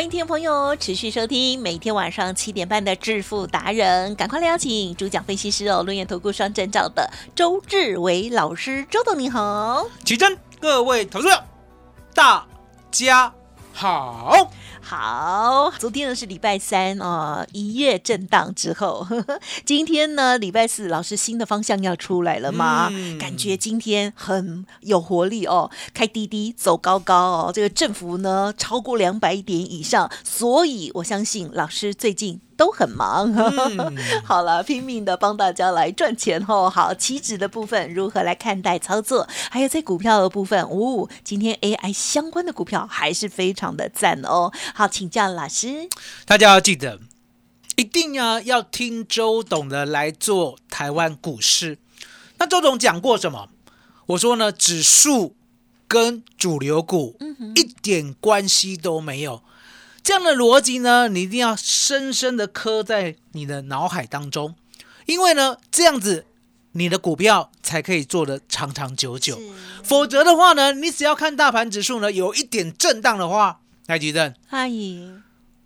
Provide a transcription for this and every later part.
欢迎听众朋友持续收听每天晚上七点半的致富达人，赶快来邀请主讲分析师哦，论眼投顾双证照的周志伟老师，周董你好。起真，各位投资者，大家好。好，昨天呢是礼拜三哦，一月震荡之后，呵 呵今天呢礼拜四，老师新的方向要出来了吗？嗯感觉今天很有活力哦，开低低走高高哦，这个振幅呢超过两百点以上，所以我相信老师最近。都很忙，嗯 好了，拼命的帮大家来赚钱哦。好，期指的部分如何来看待操作？还有在股票的部分，哦，今天 AI 相关的股票还是非常的赞哦。好，请教老师。大家要记得，一定要要听周董的来做台湾股市。那周董讲过什么？我说呢，指数跟主流股一点关系都没有。这样的逻辑呢，你一定要深深的刻在你的脑海当中，因为呢，这样子你的股票才可以做得长长久久。否则的话呢，你只要看大盘指数呢有一点震荡的话，台积电阿姨，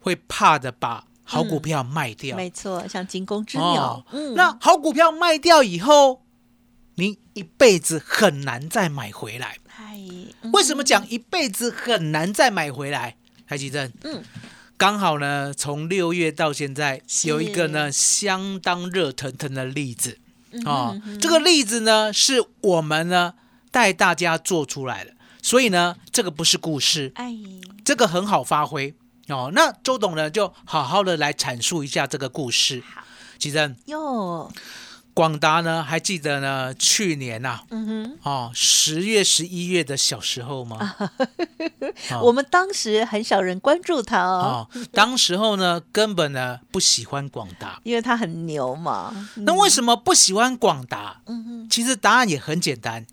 会怕的把好股票卖掉。没错，像惊弓之鸟。嗯，那好股票卖掉以后，你一辈子很难再买回来。阿姨，为什么讲一辈子很难再买回来？台积电，嗯，刚好呢，从六月到现在有一个呢相当热腾腾的例子。嗯哦，这个例子呢是我们呢带大家做出来的，所以呢这个不是故事，哎，这个很好发挥哦。那周董呢就好好的来阐述一下这个故事。其实哟，广达呢还记得呢去年呐、嗯哼，哦十月十一月的小时候吗？哦我们当时很少人关注他哦，哦，当时候呢根本呢不喜欢广达。因为他很牛嘛。那为什么不喜欢广达？嗯哼，其实答案也很简单，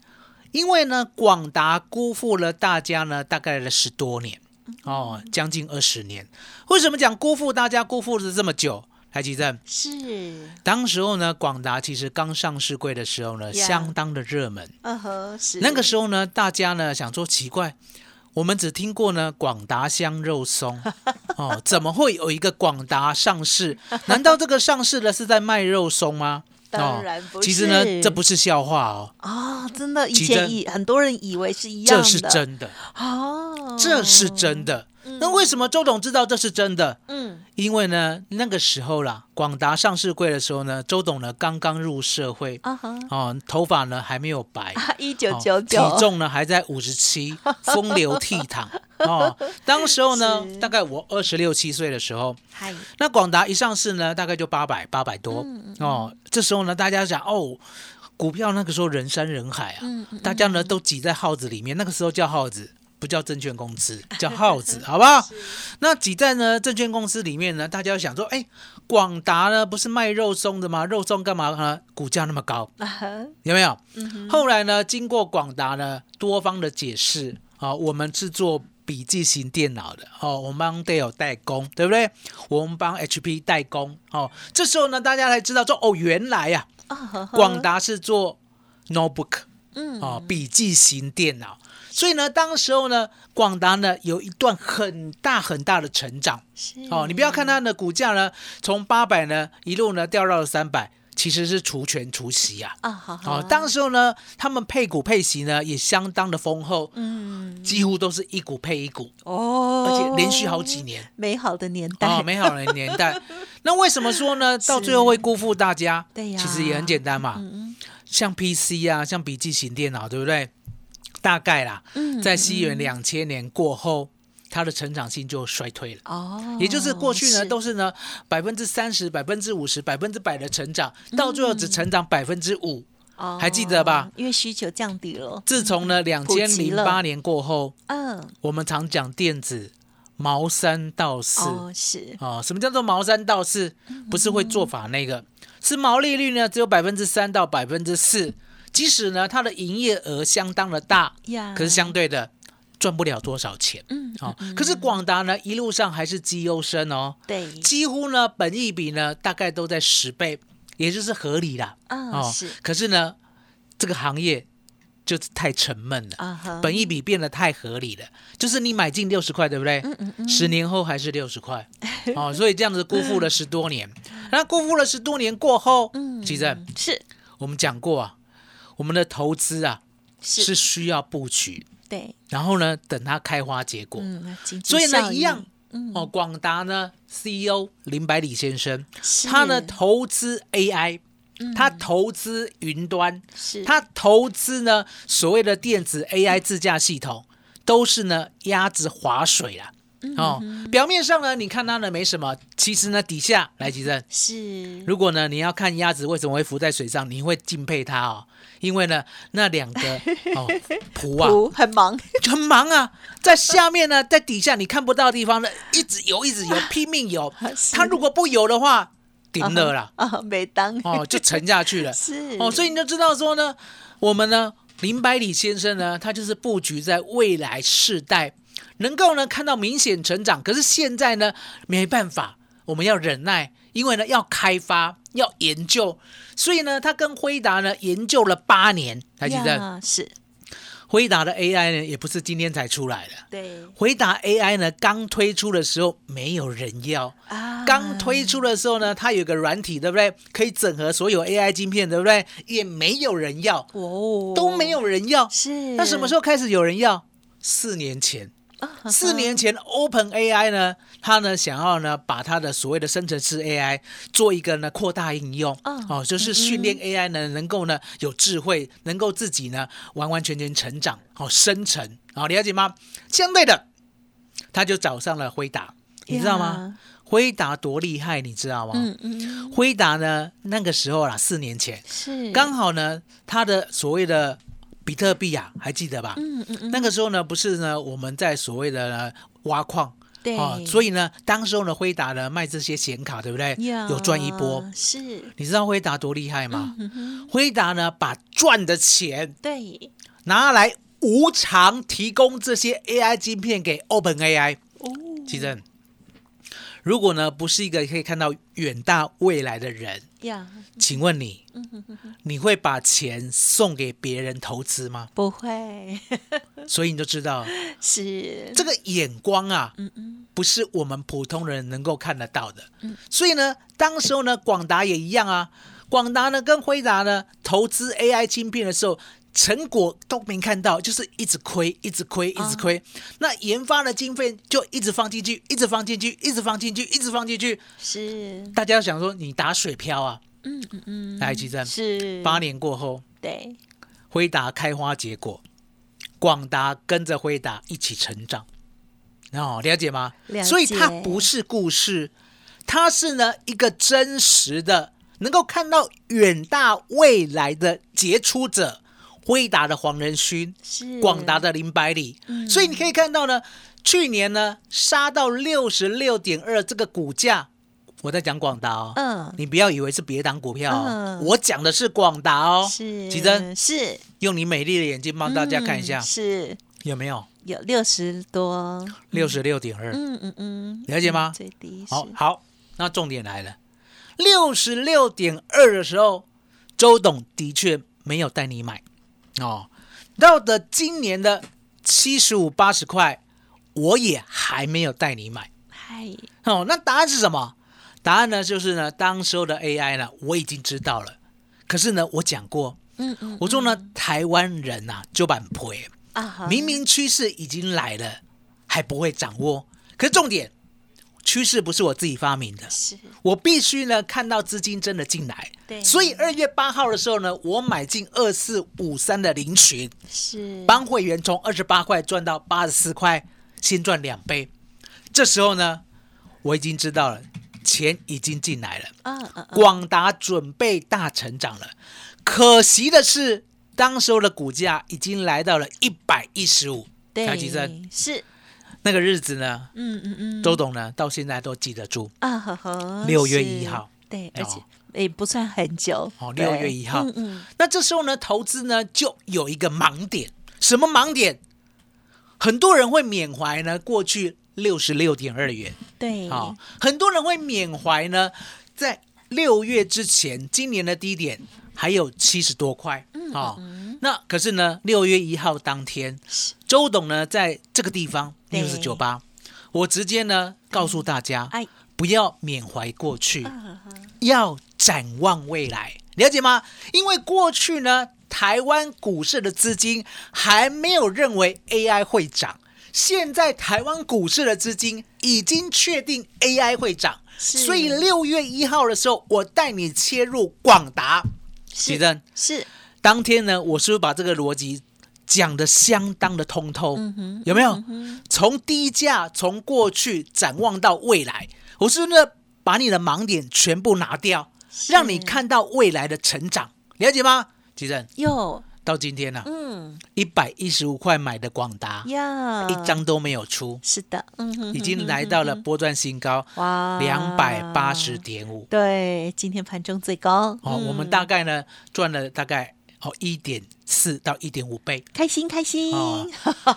因为呢，广达辜负了大家呢，大概了十多年，哦，将近二十年。为什么讲辜负大家辜负了这么久？台积电，是，当时候呢，广达其实刚上市柜的时候呢，呀相当的热门。嗯哼，是那个时候呢，大家呢想说奇怪，我们只听过呢广达香肉松，哦，怎么会有一个广达上市？难道这个上市的是在卖肉松吗？当然不是。哦其实呢，这不是笑话哦，哦，真的，以前以很多人以为是一样的，这是真的，哦，这是真的。那为什么周董知道这是真的？嗯，因为呢，那个时候啦，广达上市柜的时候呢，周董呢刚刚入社会，啊哈，哦，头发呢还没有白，一九哦九。九，体重呢还在五十七，风流倜傥 哦。当时候呢，大概我二十六七岁的时候，嗨，那广达一上市呢，大概就八百八百多、嗯哦。这时候呢，大家想哦，股票那个时候人山人海啊，嗯嗯大家呢都挤在耗子里面，那个时候叫耗子。不叫证券公司，叫耗子，好不好？那挤在呢证券公司里面呢，大家想说，哎，广达呢不是卖肉松的吗？肉松干嘛呢？股价那么高，有没有？嗯后来呢，经过广达呢多方的解释啊、我们是做笔记型电脑的哦，我们帮 Dell 代工，对不对？我们帮 HP 代工哦。这时候呢，大家才知道说，哦，原来呀、广达是做 notebook 嗯哦，笔记型电脑。所以呢，当时候呢，广达呢有一段很大很大的成长哦。你不要看它的股价呢，从八百呢一路呢掉到了三百，其实是除权除息啊。啊，好哦，当时候呢，他们配股配息呢也相当的丰厚，嗯几乎都是一股配一股，哦，而且连续好几年。美好的年代，哦，美好的年代。那为什么说呢？到最后会辜负大家？对呀其实也很简单嘛。嗯像 PC 啊，像笔记型电脑，对不对？大概啦，嗯在西元两千年过后，它的成长性就衰退了。哦，也就是过去呢都是呢百分之三十、百分之五十、百分之百的成长，到最后只成长百分之五。哦还记得吧？因为需求降低了，自从呢两千零八年过后，嗯，我们常讲电子毛三到四哦是，哦，什么叫做毛三到四？不是会做法那个，是毛利率呢只有百分之三到百分之四，即使呢它的营业额相当的大，可是相对的赚不了多少钱。嗯哦，可是广达呢一路上还是绩优生哦，对，几乎呢本益比呢大概都在十倍，也就是合理啦。啊是可是呢这个行业就是太沉闷了。啊哈，本益比变得太合理了，就是你买进六十块，对不对？嗯嗯嗯十年后还是六十块，哦，所以这样子辜负了十多年。那辜负了十多年过后，嗯其实是我们讲过啊，我们的投资啊是是需要布局，对，然后呢等它开花结果。所以呢一样，嗯。哦，广达呢 CEO 林百里先生，他呢投资 AI，他嗯。投资云端，是。他投资呢所谓的电子 AI 自驾系统，都是呢鸭子划水啦。嗯哦，表面上呢，你看它呢没什么，其实呢底下来吉正，是。如果呢你要看鸭子为什么会浮在水上，你会敬佩它哦，因为呢那两个 哦仆啊苦很忙，很忙啊，在下面呢，在底下你看不到的地方呢，一直游一直游，拼命游。他如果不游的话，顶了啦，啊，每当哦就沉下去了。是哦，所以你就知道说呢，我们呢林百里先生呢，他就是布局在未来世代，能够呢看到明显成长。可是现在呢没办法，我们要忍耐，因为呢要开发。要研究，所以呢，他跟辉达呢研究了八年，还记得？呀是辉达的 AI 呢，也不是今天才出来的。对回答 AI 呢，刚推出的时候没有人要，啊，刚推出的时候呢，它有个软体，对不对？可以整合所有 AI 晶片，对不对？也没有人要，哦都没有人要。是那什么时候开始有人要？四年前，候四年前 Open AI 呢，它呢想要呢把它的所谓的生成式 AI 做一个呢扩大应用，嗯哦，就是训练 AI 呢能够呢有智慧，能够自己呢完完全全成长，哦，生成，哦，了解吗？相对的，他就找上了辉达，你知道吗？辉达多厉害，你知道吗？嗯嗯辉达呢那个时候啦，四年前是刚好呢，他的所谓的比特币啊，还记得吧？嗯嗯嗯那个时候呢，不是呢我们在所谓的呢挖矿。对哦，所以呢，当时候呢，辉达呢卖这些显卡，对不对？呀有赚一波。是你知道辉达多厉害吗？辉达呢，把赚的钱对拿来无偿提供这些 AI 晶片给 Open AI。哦其实，如果呢不是一个可以看到远大未来的人，呀请问你，嗯你会把钱送给别人投资吗？不会 所以你就知道是这个眼光啊，嗯嗯不是我们普通人能够看得到的。所以呢，当时候呢，广达也一样啊。广达呢跟辉达呢投资 AI 晶片的时候，成果都没看到，就是一直亏，一直亏，一直亏。那研发的经费就一直放进去，一直放进去，一直放进去，一直放进去。是大家想说你打水漂啊？嗯嗯嗯来，其实是八年过后，对辉达开花结果，广达跟着辉达一起成长。哦，了解吗？了解所以它不是故事，它是呢一个真实的，能够看到远大未来的杰出者。辉达的黄仁勋，是。广达的林百里，所以你可以看到呢，去年呢杀到六十六点二这个股价，我在讲广达哦，嗯。你不要以为是别档股票哦，嗯。我讲的是广达哦，是吉珍是。用你美丽的眼睛帮大家看一下、嗯是。有没有？有六十多。六十六点二，嗯嗯嗯。了解吗？最低是。好好，那重点来了，六十六点二的时候，周董的确没有带你买哦，到的今年的七十五八十块，我也还没有带你买嗨哦。那答案是什么？答案呢就是呢，当时候的 AI 呢，我已经知道了，可是呢，我讲过，嗯嗯我说呢，台湾人呐、就板赔。啊哈明明趋势已经来了，还不会掌握。可是重点，趋势不是我自己发明的，是我必须呢看到资金真的进来。对所以二月八号的时候呢，我买进二四五三的零群，是帮会员从二十八块赚到八十四块，先赚两倍。这时候呢，我已经知道了，钱已经进来了。嗯嗯嗯，广达准备大成长了，可惜的是，当时候的股价已经来到了一百一十五。对，台积生是那个日子呢，嗯嗯嗯。周董呢到现在都记得住。啊呵呵，六月是。1号。对，而且哦也不算很久哦，六月一号。嗯嗯，那这时候呢，投资呢就有一个盲点，什么盲点？很多人会缅怀呢过去六十六点二元，对，好、很多人会缅怀呢，在六月之前，今年的低点还有七十多块，嗯好、那可是呢，六月一号当天，周董呢在这个地方对六十九八，我直接呢告诉大家，哎，不要缅怀过去，啊要展望未来，了解吗？因为过去呢，台湾股市的资金还没有认为 AI 会涨，现在台湾股市的资金已经确定 AI 会涨，所以六月一号的时候，我带你切入广达。是当天呢，我是不是把这个逻辑讲的相当的通透？嗯有没有？从低价从过去展望到未来，我是不是把你的盲点全部拿掉，让你看到未来的成长？了解吗？奇珍，有到今天呢、嗯一百一十五块买的广达，呀，一张都没有出，是的，嗯哼已经来到了波段新高哇两百八十点五。对，今天盘中最高哦，嗯我们大概呢赚了大概哦一点四到一点五倍。开心开心，哦，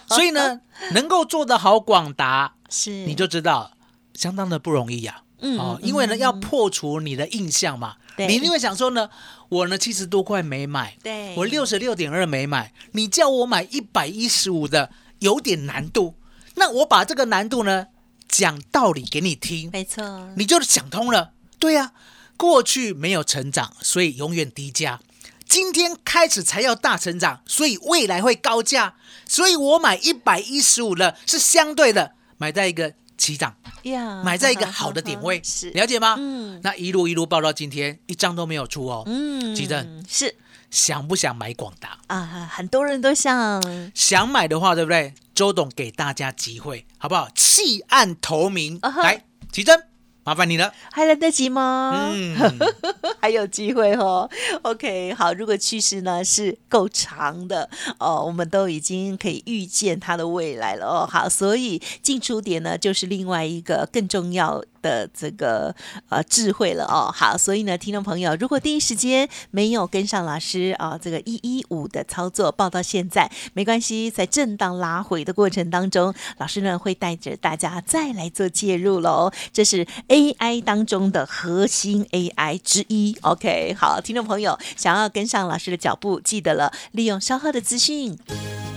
所以呢 能够做得好广达，是。你就知道相当的不容易呀、嗯哦，嗯因为呢要破除你的印象嘛，对。你一定会想说呢，我呢七十多块没买，对。我六十六点二没买，你叫我买一百一十五的，有点难度。那我把这个难度呢讲道理给你听，没错，你就想通了。对呀、过去没有成长，所以永远低价。今天开始才要大成长，所以未来会高价。所以我买一百一十五的是相对的，买在一个起涨，呀，买在一个好的点位，是了解吗？嗯那一路一路报到今天，一张都没有出哦。嗯吉正是想不想买广达？啊，很多人都想想买的话，对不对？周董给大家机会，好不好？弃暗投明，来，奇珍，麻烦你了。还来得及吗？嗯，还有机会哦。OK，好，如果趋势呢是够长的哦，我们都已经可以预见它的未来了哦。好，所以进出点呢就是另外一个更重要的这个呃智慧了哦。好，所以呢，听众朋友，如果第一时间没有跟上老师啊、这个一一五的操作报到现在，没关系，在震荡拉回的过程当中，老师呢会带着大家再来做介入喽。这是 AI 当中的核心 AI 之一。OK，好，听众朋友想要跟上老师的脚步，记得了，利用稍后的资讯。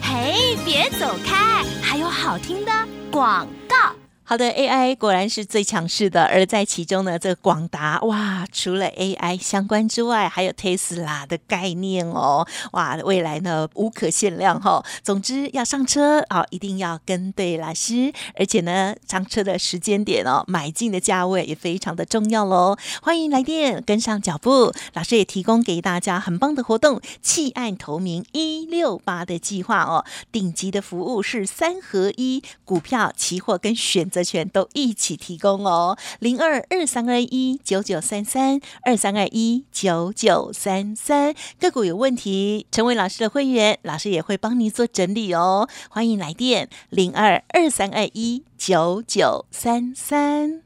嘿，别走开，还有好听的广告。好的，AI 果然是最强势的，而在其中呢，这个广达哇，除了 AI 相关之外，还有 Tesla 的概念哦，哇，未来呢无可限量哈、总之要上车啊、一定要跟对老师，而且呢，上车的时间点哦，买进的价位也非常的重要喽。欢迎来电跟上脚步，老师也提供给大家很棒的活动，弃暗投明一六八的计划哦，顶级的服务是三合一，股票、期货跟选择权都一起提供哦。零二二三二一九九三三二三二一九九三三，个股有问题，成为老师的会员，老师也会帮你做整理哦。欢迎来电零二二三二一九九三三。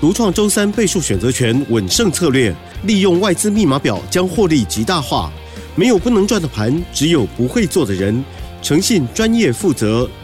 独创周三倍数选择权稳胜策略，利用外资密码表将获利极大化。没有不能赚的盘，只有不会做的人。诚信、专业、负责，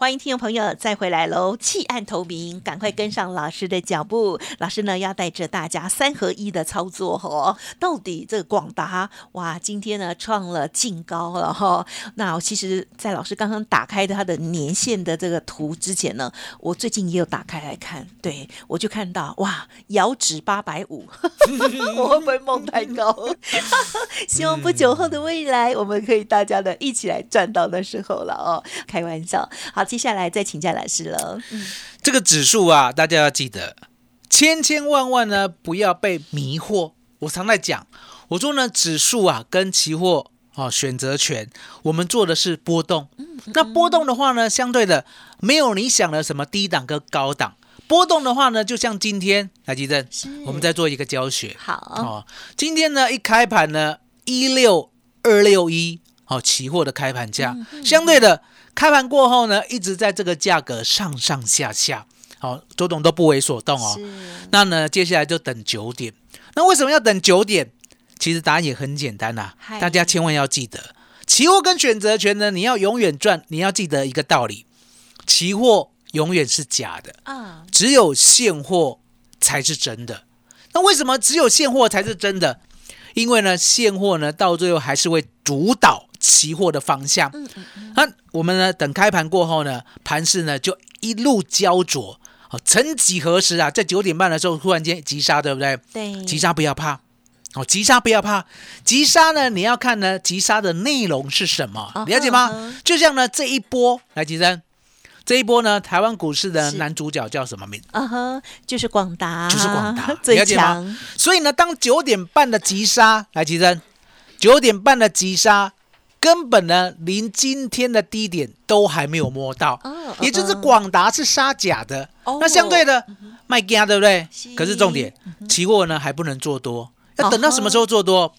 欢迎听众朋友再回来喽！弃暗投明，赶快跟上老师的脚步。老师呢要带着大家三合一的操作哦。到底这个广达哇，今天呢创了净高了哈。那其实，在老师刚刚打开的它的年线的这个图之前呢，我最近也有打开来看，对我就看到哇，遥指八百五，我会不会梦太高？希望不久后的未来，我们可以大家的一起来赚到的时候了哦。开玩笑，好。接下来再请教老师了。嗯，这个指数啊，大家要记得，千千万万呢不要被迷惑。我常在讲，我说呢，指数啊跟期货哦选择权，我们做的是波动。那波动的话呢，相对的没有你想的什么低档跟高档。波动的话呢，就像今天来记得，我们再做一个教学。好哦，今天呢一开盘呢一六二六一，哦，期货的开盘价，相对的。开盘过后呢，一直在这个价格上上下下，好，周董都不为所动哦。那呢，接下来就等九点。那为什么要等九点？其实答案也很简单呐，大家千万要记得，期货跟选择权呢，你要永远赚，你要记得一个道理：期货永远是假的啊，只有现货才是真的。那为什么只有现货才是真的？因为呢，现货呢，到最后还是会主导。期货的方向，那我们呢？等开盘过后呢，盘势呢就一路焦灼。哦，曾几何时啊，在九点半的时候突然间急杀，对不对？对，急杀不要怕。哦，急杀不要怕，急杀呢，你要看呢，急杀的内容是什么，了解吗？就像呢，这一波来，吉生，这一波呢，台湾股市的男主角叫什么名？啊哈，就是广达，就是广达，了解吗。所以呢，当九点半的急杀来，吉生，九点半的急杀。根本呢，连今天的低点都还没有摸到，也就是广达是杀假的。那相对的卖家对不对？可是重点，期货呢还不能做多，要等到什么时候做多？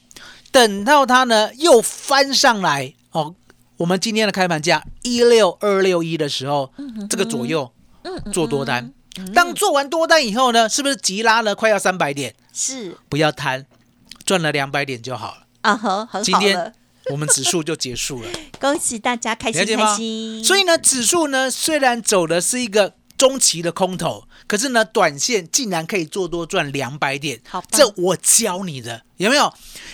等到它呢又翻上来哦。我们今天的开盘价一六二六一的时候，这个左右做多单。当做完多单以后呢，是不是急拉了快要三百点？是，不要贪，赚了两百点就好了。啊哈，很好了。我们指数就结束了，恭喜大家开心开心。所以呢，指数呢虽然走的是一个中期的空头，可是呢，短线竟然可以做多赚两百点。好，这我教你的有没有？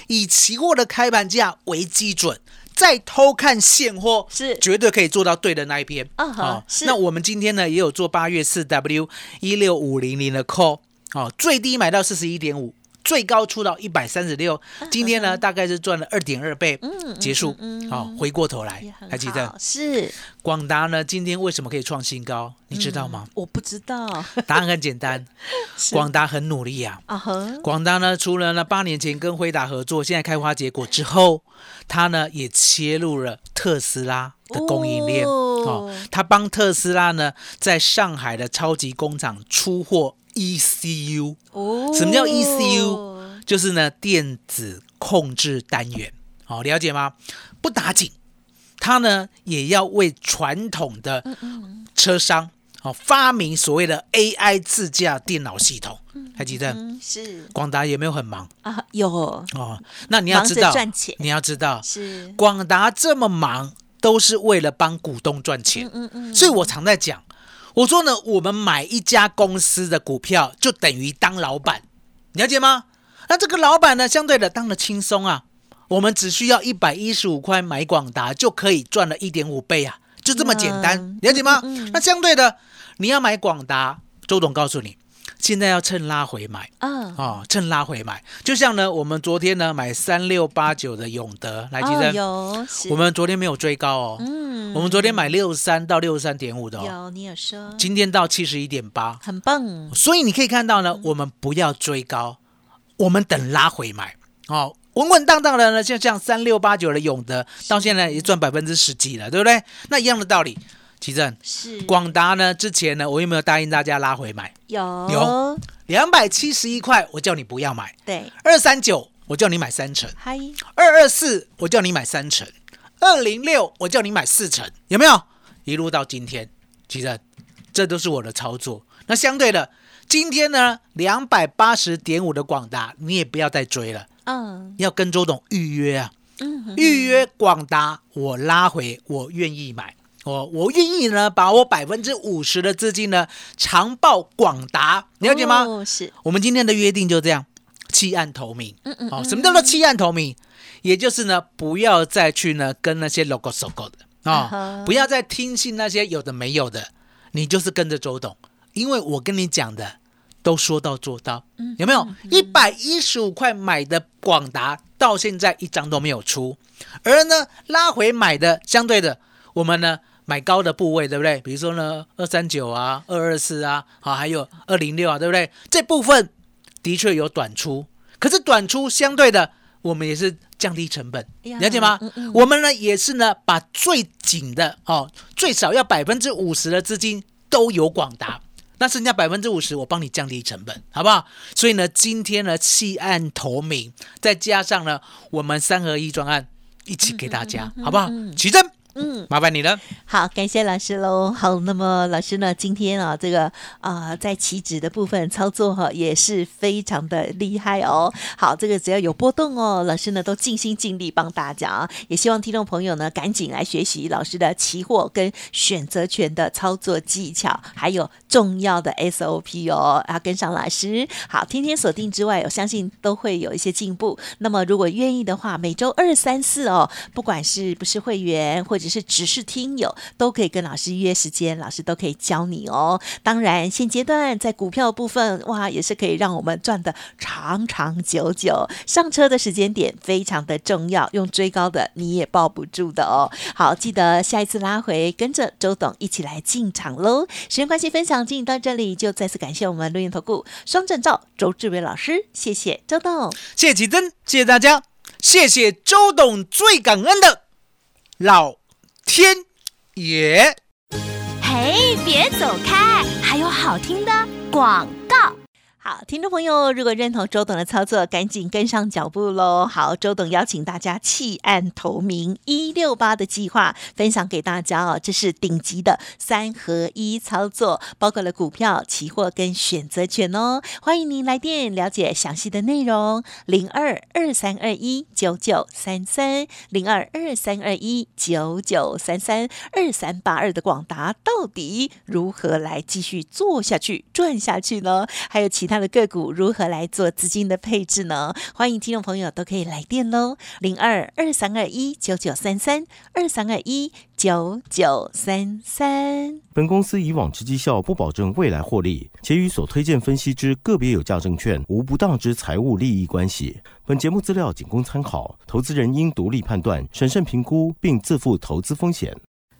以期货的开盘价为基准，再偷看现货，是绝对可以做到对的那一边。啊好，那我们今天呢也有做八月四 W 一六五零零的 call，哦，最低买到四十一点五。最高出到一百三十六，今天呢大概是赚了二点二倍，结束。好，回过头来，还记得是广达呢？今天为什么可以创新高？你知道吗？我不知道。答案很简单，广达很努力呀。啊广达呢，除了呢八年前跟辉达合作，现在开花结果之后，他呢也切入了特斯拉的供应链。哦，他帮特斯拉呢在上海的超级工厂出货。ECU 哦，什么叫 ECU？就是呢电子控制单元，好了解吗？不打紧，他呢也要为传统的车商哦发明所谓的 AI 自驾电脑系统，还记得？是广达有没有很忙啊？有哦，那你要知道，你要知道，是广达这么忙，都是为了帮股东赚钱。嗯嗯，所以我常在讲。我说呢，我们买一家公司的股票就等于当老板，了解吗？那这个老板呢，相对的当的轻松啊。我们只需要一百一十五块买广达，就可以赚了一点五倍啊，就这么简单，了解吗？那相对的，你要买广达，周董告诉你。现在要趁拉回买，嗯，哦，趁拉回买，就像呢，我们昨天呢买三六八九的永德来，记得有，我们昨天没有追高哦，嗯，我们昨天买六三到六十三点五的，有，你有说，今天到七十一点八，很棒，所以你可以看到呢，我们不要追高，我们等拉回买，哦，稳稳当当的呢，就像三六八九的永德，到现在也赚百分之十几了，对不对？那一样的道理。奇正是广达呢？之前呢，我有没有答应大家拉回买？有有两百七十一块，我叫你不要买。对，二三九，我叫你买三成。嗨，二二四，我叫你买三成。二零六，我叫你买四成，有没有？一路到今天，奇正，这都是我的操作。那相对的，今天呢，两百八十点五的广达，你也不要再追了。嗯，要跟周董预约啊。嗯，预约广达，我拉回，我愿意买。我我愿意呢，把我百分之五十的资金呢长报广达，了解吗？哦是，我们今天的约定就这样，弃暗投明。嗯嗯哦，什么叫做弃暗投明？也就是呢，不要再去呢跟那些 logo 收购的啊、不要再听信那些有的没有的，你就是跟着周董，因为我跟你讲的都说到做到，嗯有没有？一百一十五块买的广达，到现在一张都没有出，而呢拉回买的相对的，我们呢买高的部位，对不对？比如说呢二三九啊、二二四啊，好，还有二零六啊，对不对？这部分的确有短出，可是短出相对的，我们也是降低成本，哎了解吗？嗯嗯我们呢也是呢把最紧的哦，最少要百分之五十的资金都有广达。那剩下百分之五十，我帮你降低成本，好不好？所以呢，今天呢弃暗投明，再加上呢我们三合一专案一起给大家，好不好？奇珍，嗯。麻烦你了。好，感谢老师喽。好，那么老师呢，今天啊，这个啊、在起止的部分操作哈、也是非常的厉害哦。好，这个只要有波动哦，老师呢都尽心尽力帮大家啊。也希望听众朋友呢，赶紧来学习老师的期货跟选择权的操作技巧，还有重要的 SOP 哦，要跟上老师。好，天天锁定之外，我相信都会有一些进步。那么如果愿意的话，每周二、三、四哦，不管是不是会员或者是只是听友，都可以跟老师约时间，老师都可以教你哦。当然，现阶段在股票部分，哇，也是可以让我们赚的长长久久。上车的时间点非常的重要，用追高的你也抱不住的哦。好，记得下一次拉回，跟着周董一起来进场喽。时间关系，分享进到这里，就再次感谢我们录音投顾双证照周志伟老师，谢谢周董。谢谢奇珍，谢谢大家，谢谢周董，最感恩的老天也。嘿，别走开，还有好听的广。好，听众朋友，如果认同周董的操作，赶紧跟上脚步喽！好，周董邀请大家弃暗投明一六八的计划分享给大家哦，这是顶级的三合一操作，包括了股票、期货跟选择权哦。欢迎您来电了解详细的内容，零二二三二一九九三三零二二三二一九九三三二三八二的广达到底如何来继续做下去、赚下去呢？还有其他他的个股如何来做资金的配置呢？欢迎听众朋友都可以来电喽，零二二三二一九九三三二三二一九九三三。本公司以往之绩效不保证未来获利，且与所推荐分析之个别有价证券无不当之财务利益关系。本节目资料仅供参考，投资人应独立判断、审慎评估，并自负投资风险。